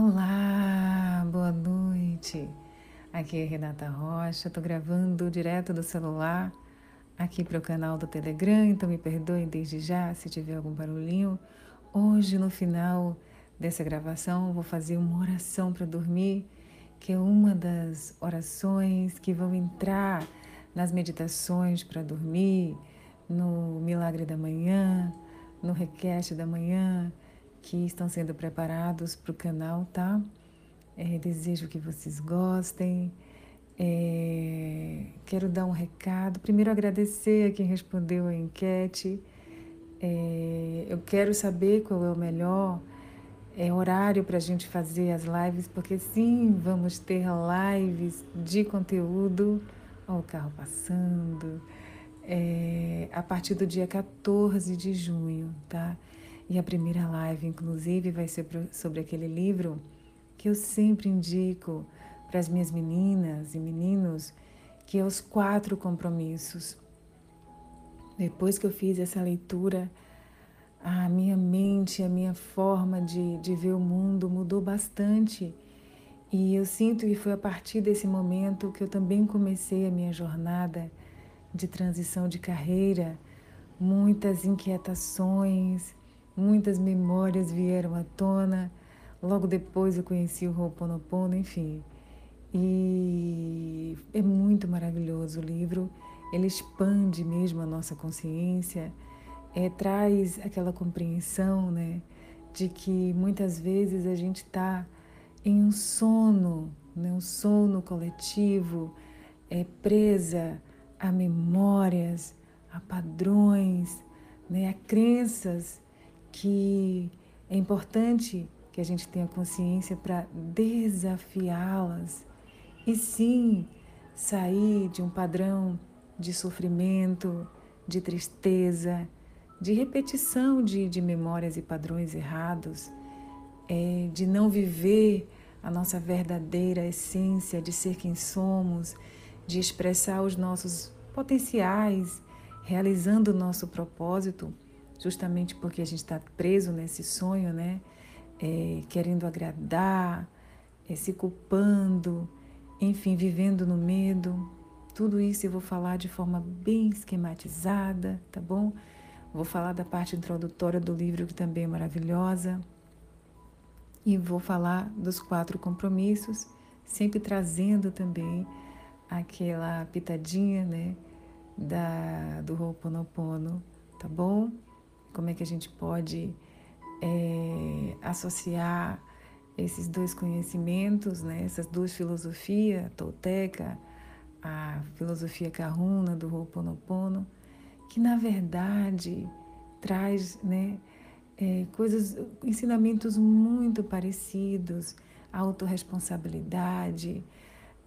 Olá, boa noite. Aqui é Renata Rocha, estou gravando direto do celular aqui para o canal do Telegram, então me perdoem desde já se tiver algum barulhinho. Hoje, no final dessa gravação, vou fazer uma oração para dormir, que é uma das orações que vão entrar nas meditações para dormir, no Milagre da Manhã, no Request da Manhã que estão sendo preparados para o canal, tá? É, desejo que vocês gostem. É, quero dar um recado. Primeiro, agradecer a quem respondeu a enquete. É, eu quero saber qual é o melhor é, horário para a gente fazer as lives, porque sim, vamos ter lives de conteúdo. Olha o carro passando. É, a partir do dia 14 de junho, tá? E a primeira live, inclusive, vai ser sobre aquele livro que eu sempre indico para as minhas meninas e meninos, que é Os Quatro Compromissos. Depois que eu fiz essa leitura, a minha mente, a minha forma de, de ver o mundo mudou bastante. E eu sinto que foi a partir desse momento que eu também comecei a minha jornada de transição de carreira, muitas inquietações, Muitas memórias vieram à tona. Logo depois eu conheci o Ho'oponopono, enfim. E é muito maravilhoso o livro. Ele expande mesmo a nossa consciência, é, traz aquela compreensão, né, de que muitas vezes a gente está em um sono, né, um sono coletivo, é presa a memórias, a padrões, né, a crenças que é importante que a gente tenha consciência para desafiá-las e sim sair de um padrão de sofrimento, de tristeza, de repetição de, de memórias e padrões errados, é, de não viver a nossa verdadeira essência de ser quem somos, de expressar os nossos potenciais, realizando o nosso propósito justamente porque a gente está preso nesse sonho, né? É, querendo agradar, é, se culpando, enfim, vivendo no medo. Tudo isso eu vou falar de forma bem esquematizada, tá bom? Vou falar da parte introdutória do livro, que também é maravilhosa. E vou falar dos quatro compromissos, sempre trazendo também aquela pitadinha, né, da, do Ho'oponopono, tá bom? Como é que a gente pode é, associar esses dois conhecimentos, né, essas duas filosofias, a tolteca, a filosofia kahuna do Ho'oponopono, que na verdade traz né, é, coisas, ensinamentos muito parecidos, a autorresponsabilidade,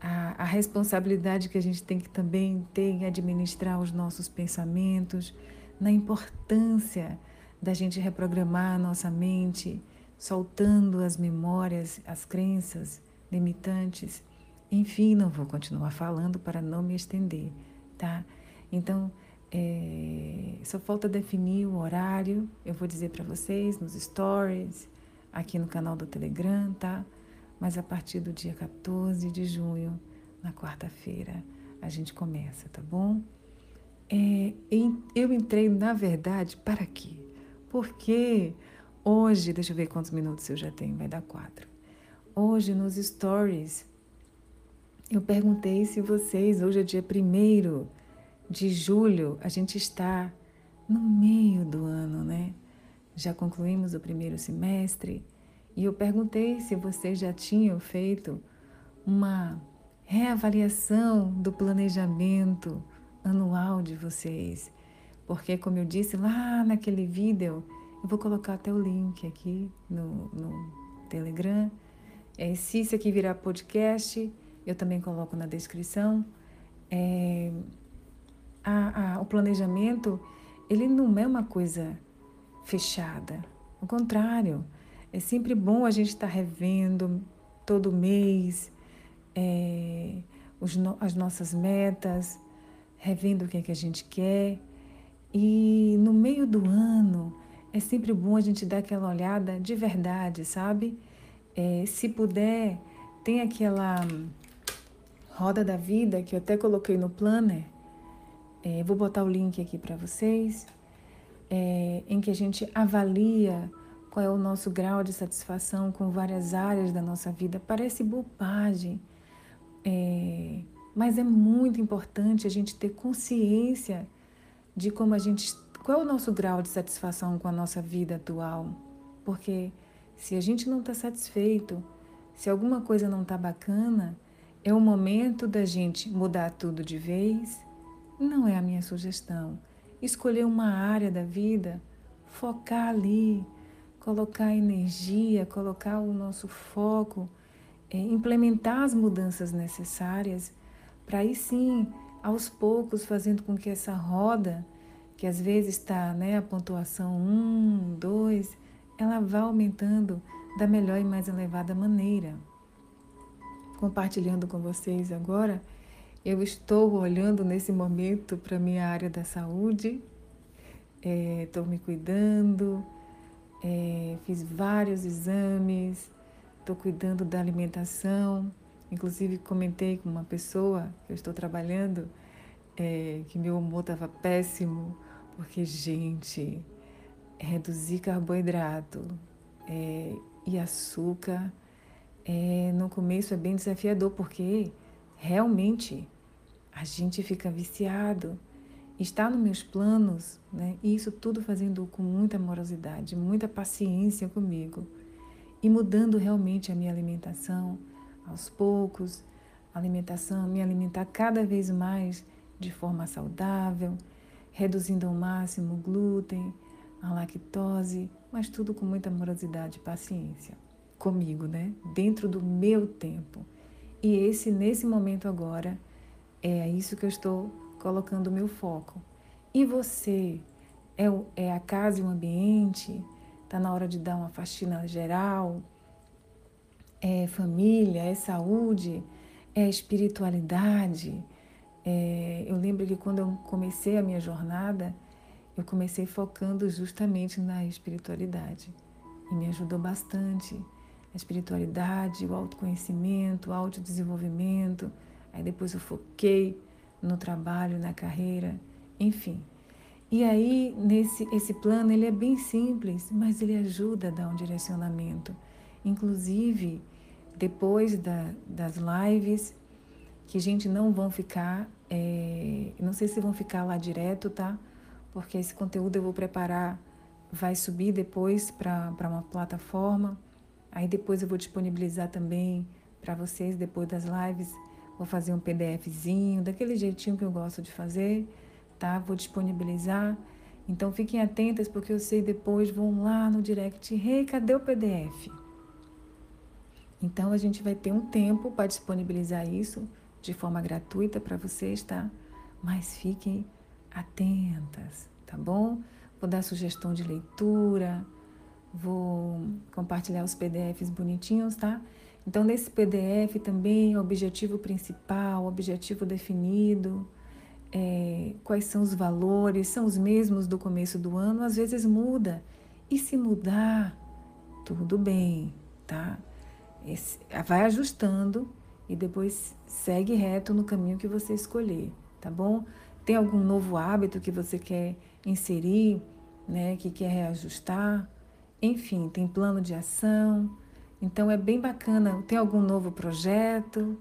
a, a responsabilidade que a gente tem que também ter em administrar os nossos pensamentos, na importância da gente reprogramar a nossa mente, soltando as memórias, as crenças limitantes. Enfim, não vou continuar falando para não me estender, tá? Então, é, só falta definir o horário. Eu vou dizer para vocês nos stories, aqui no canal do Telegram, tá? Mas a partir do dia 14 de junho, na quarta-feira, a gente começa, tá bom? É, eu entrei, na verdade, para quê? Porque hoje, deixa eu ver quantos minutos eu já tenho, vai dar quatro. Hoje, nos stories, eu perguntei se vocês, hoje é dia 1 de julho, a gente está no meio do ano, né? Já concluímos o primeiro semestre e eu perguntei se vocês já tinham feito uma reavaliação do planejamento anual de vocês. Porque, como eu disse lá naquele vídeo, eu vou colocar até o link aqui no, no Telegram. É, se isso aqui virar podcast, eu também coloco na descrição. É, a, a, o planejamento, ele não é uma coisa fechada. Ao contrário, é sempre bom a gente estar tá revendo todo mês é, os, as nossas metas, revendo o que é que a gente quer. E no meio do ano é sempre bom a gente dar aquela olhada de verdade, sabe? É, se puder, tem aquela roda da vida que eu até coloquei no planner. É, vou botar o link aqui para vocês, é, em que a gente avalia qual é o nosso grau de satisfação com várias áreas da nossa vida. Parece bobagem, é, mas é muito importante a gente ter consciência de como a gente. Qual é o nosso grau de satisfação com a nossa vida atual? Porque se a gente não está satisfeito, se alguma coisa não está bacana, é o momento da gente mudar tudo de vez. Não é a minha sugestão. Escolher uma área da vida, focar ali, colocar energia, colocar o nosso foco, é, implementar as mudanças necessárias, para aí sim, aos poucos, fazendo com que essa roda, que às vezes está né, a pontuação 1, 2, ela vá aumentando da melhor e mais elevada maneira. Compartilhando com vocês agora, eu estou olhando nesse momento para minha área da saúde, estou é, me cuidando, é, fiz vários exames, estou cuidando da alimentação. Inclusive, comentei com uma pessoa que eu estou trabalhando é, que meu humor estava péssimo, porque, gente, reduzir carboidrato é, e açúcar é, no começo é bem desafiador, porque realmente a gente fica viciado está nos meus planos, né? E isso tudo fazendo com muita amorosidade, muita paciência comigo e mudando realmente a minha alimentação aos poucos, alimentação, me alimentar cada vez mais de forma saudável, reduzindo ao máximo o glúten, a lactose, mas tudo com muita amorosidade e paciência comigo, né? Dentro do meu tempo. E esse nesse momento agora é isso que eu estou colocando o meu foco. E você? É, é a casa e o ambiente? Está na hora de dar uma faxina geral? É família? É saúde? É espiritualidade? É, eu lembro que quando eu comecei a minha jornada, eu comecei focando justamente na espiritualidade. E me ajudou bastante. A espiritualidade, o autoconhecimento, o autodesenvolvimento. Aí depois eu foquei no trabalho, na carreira, enfim. E aí, nesse esse plano, ele é bem simples, mas ele ajuda a dar um direcionamento. Inclusive, depois da, das lives, que a gente não vão ficar, é, não sei se vão ficar lá direto, tá? Porque esse conteúdo eu vou preparar, vai subir depois para uma plataforma. Aí depois eu vou disponibilizar também para vocês, depois das lives, Vou fazer um PDFzinho, daquele jeitinho que eu gosto de fazer, tá? Vou disponibilizar. Então fiquem atentas, porque eu sei depois vão lá no direct, hey, cadê o PDF? Então a gente vai ter um tempo para disponibilizar isso de forma gratuita para vocês, tá? Mas fiquem atentas, tá bom? Vou dar sugestão de leitura, vou compartilhar os PDFs bonitinhos, tá? Então, nesse PDF também, o objetivo principal, o objetivo definido, é, quais são os valores, são os mesmos do começo do ano, às vezes muda. E se mudar, tudo bem, tá? Vai ajustando e depois segue reto no caminho que você escolher, tá bom? Tem algum novo hábito que você quer inserir, né, que quer reajustar? Enfim, tem plano de ação então é bem bacana. Tem algum novo projeto?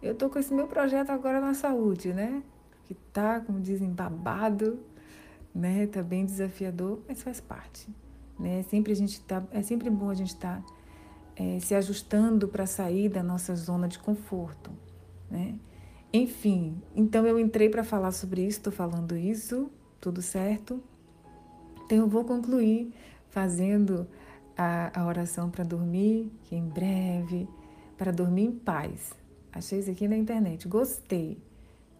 Eu estou com esse meu projeto agora na saúde, né? Que tá, como dizem, babado, né? Tá bem desafiador, mas faz parte, né? Sempre a gente tá, é sempre bom a gente estar tá, é, se ajustando para sair da nossa zona de conforto, né? Enfim, então eu entrei para falar sobre isso, estou falando isso, tudo certo. Então eu vou concluir fazendo a, a oração para dormir, que em breve, para dormir em paz. Achei isso aqui na internet, gostei.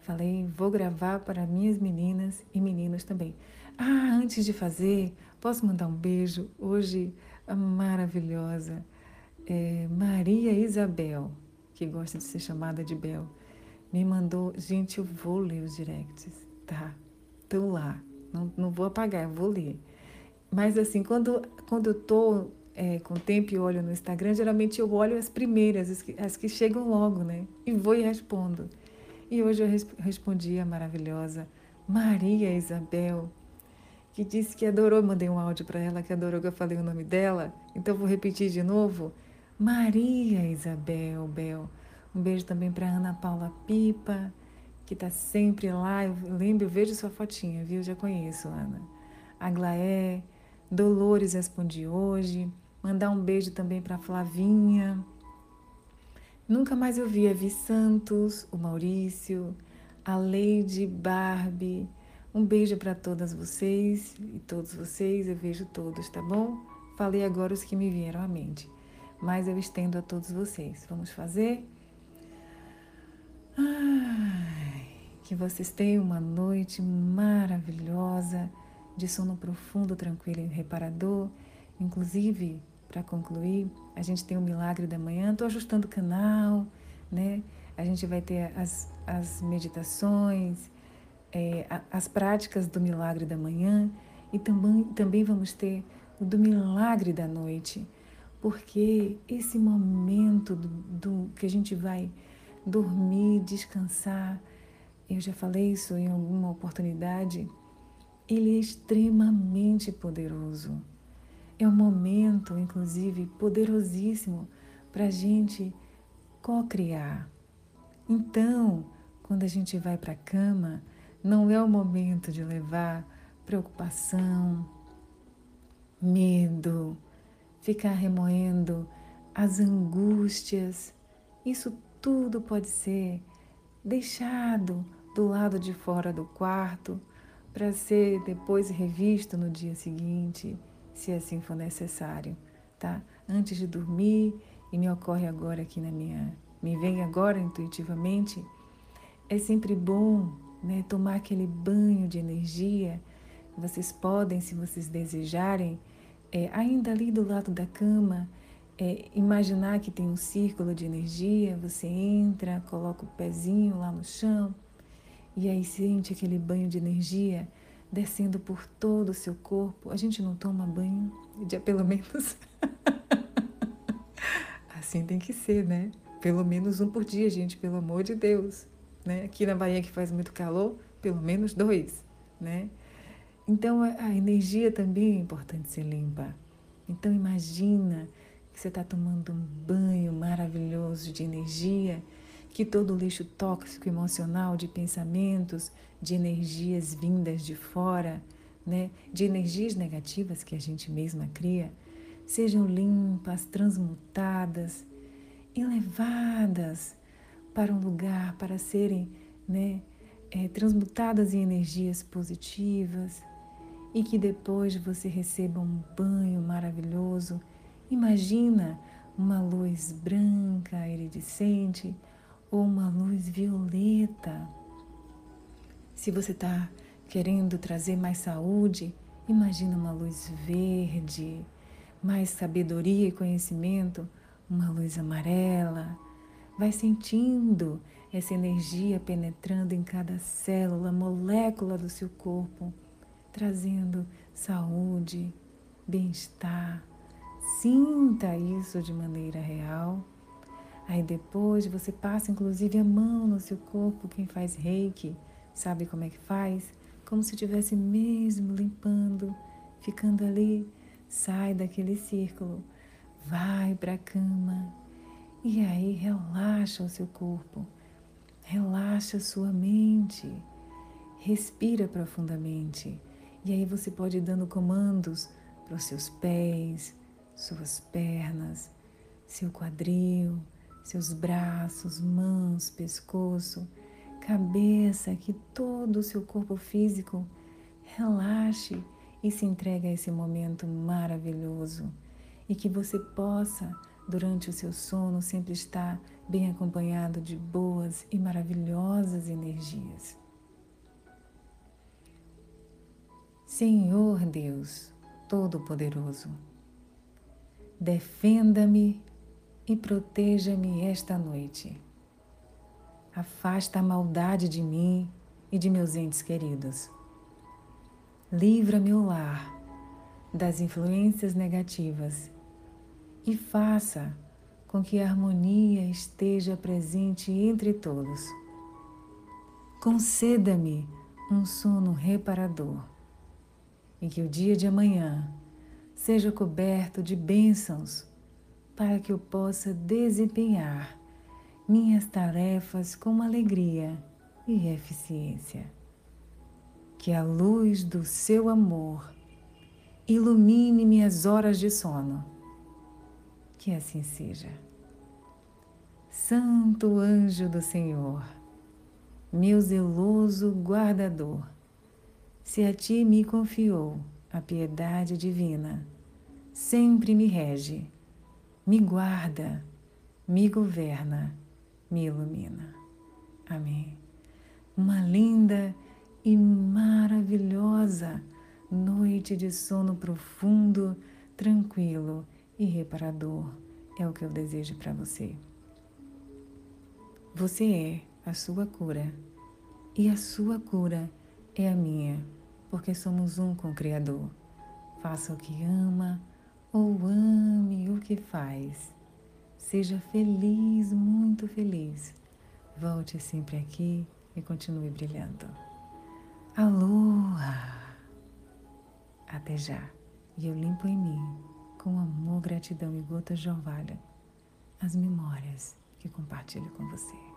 Falei, vou gravar para minhas meninas e meninos também. Ah, antes de fazer, posso mandar um beijo? Hoje, a maravilhosa é, Maria Isabel, que gosta de ser chamada de Bel, me mandou. Gente, eu vou ler os directs, tá? Estão lá. Não, não vou apagar, eu vou ler. Mas assim, quando, quando eu tô é, com tempo e olho no Instagram, geralmente eu olho as primeiras, as que, as que chegam logo, né? E vou e respondo. E hoje eu respondi a maravilhosa Maria Isabel, que disse que adorou, mandei um áudio para ela que adorou que eu falei o nome dela, então vou repetir de novo. Maria Isabel Bel. Um beijo também para Ana Paula Pipa, que está sempre lá. Eu lembro, eu vejo sua fotinha, viu? Já conheço, Ana. Aglaé, Dolores respondi hoje. Mandar um beijo também para Flavinha. Nunca mais eu vi a Vi Santos, o Maurício, a Leide Barbie. Um beijo para todas vocês e todos vocês, eu vejo todos, tá bom? Falei agora os que me vieram à mente, mas eu estendo a todos vocês. Vamos fazer? Ai, que vocês tenham uma noite maravilhosa, de sono profundo, tranquilo e reparador. Inclusive, para concluir, a gente tem o Milagre da Manhã. Estou ajustando o canal, né? A gente vai ter as, as meditações, é, as práticas do Milagre da Manhã e também, também vamos ter o do Milagre da Noite, porque esse momento do, do que a gente vai dormir, descansar, eu já falei isso em alguma oportunidade, ele é extremamente poderoso. É um momento, inclusive, poderosíssimo para a gente co-criar. Então, quando a gente vai para a cama, não é o momento de levar preocupação, medo, ficar remoendo as angústias. Isso tudo pode ser deixado do lado de fora do quarto para ser depois revisto no dia seguinte se assim for necessário, tá? Antes de dormir, e me ocorre agora aqui na minha, me vem agora intuitivamente, é sempre bom, né, tomar aquele banho de energia. Vocês podem, se vocês desejarem, é, ainda ali do lado da cama, é, imaginar que tem um círculo de energia, você entra, coloca o pezinho lá no chão e aí sente aquele banho de energia descendo por todo o seu corpo. A gente não toma banho, de pelo menos. assim tem que ser, né? Pelo menos um por dia, gente, pelo amor de Deus. Né? Aqui na Bahia que faz muito calor, pelo menos dois, né? Então a energia também é importante ser limpa. Então imagina que você está tomando um banho maravilhoso de energia que todo o lixo tóxico emocional de pensamentos, de energias vindas de fora, né, de energias negativas que a gente mesma cria, sejam limpas, transmutadas e levadas para um lugar para serem né, é, transmutadas em energias positivas e que depois você receba um banho maravilhoso. Imagina uma luz branca, iridescente, ou uma luz violeta. Se você está querendo trazer mais saúde, imagina uma luz verde, mais sabedoria e conhecimento, uma luz amarela. Vai sentindo essa energia penetrando em cada célula, molécula do seu corpo, trazendo saúde, bem-estar. Sinta isso de maneira real Aí depois você passa inclusive a mão no seu corpo, quem faz reiki, sabe como é que faz? Como se estivesse mesmo limpando, ficando ali, sai daquele círculo, vai para a cama e aí relaxa o seu corpo, relaxa a sua mente, respira profundamente. E aí você pode ir dando comandos para os seus pés, suas pernas, seu quadril, seus braços, mãos, pescoço, cabeça, que todo o seu corpo físico relaxe e se entregue a esse momento maravilhoso e que você possa, durante o seu sono, sempre estar bem acompanhado de boas e maravilhosas energias. Senhor Deus Todo-Poderoso, defenda-me e proteja-me esta noite. Afasta a maldade de mim e de meus entes queridos. Livra meu lar das influências negativas e faça com que a harmonia esteja presente entre todos. Conceda-me um sono reparador e que o dia de amanhã seja coberto de bênçãos para que eu possa desempenhar minhas tarefas com alegria e eficiência. Que a luz do seu amor ilumine minhas horas de sono. Que assim seja. Santo anjo do Senhor, meu zeloso guardador, se a ti me confiou a piedade divina, sempre me rege, me guarda, me governa, me ilumina. Amém. Uma linda e maravilhosa noite de sono profundo, tranquilo e reparador é o que eu desejo para você. Você é a sua cura e a sua cura é a minha, porque somos um com o Criador. Faça o que ama ou ame o que faz. Seja feliz, muito feliz. Volte sempre aqui e continue brilhando. Aloha! Até já. E eu limpo em mim, com amor, gratidão e gotas de orvalho, as memórias que compartilho com você.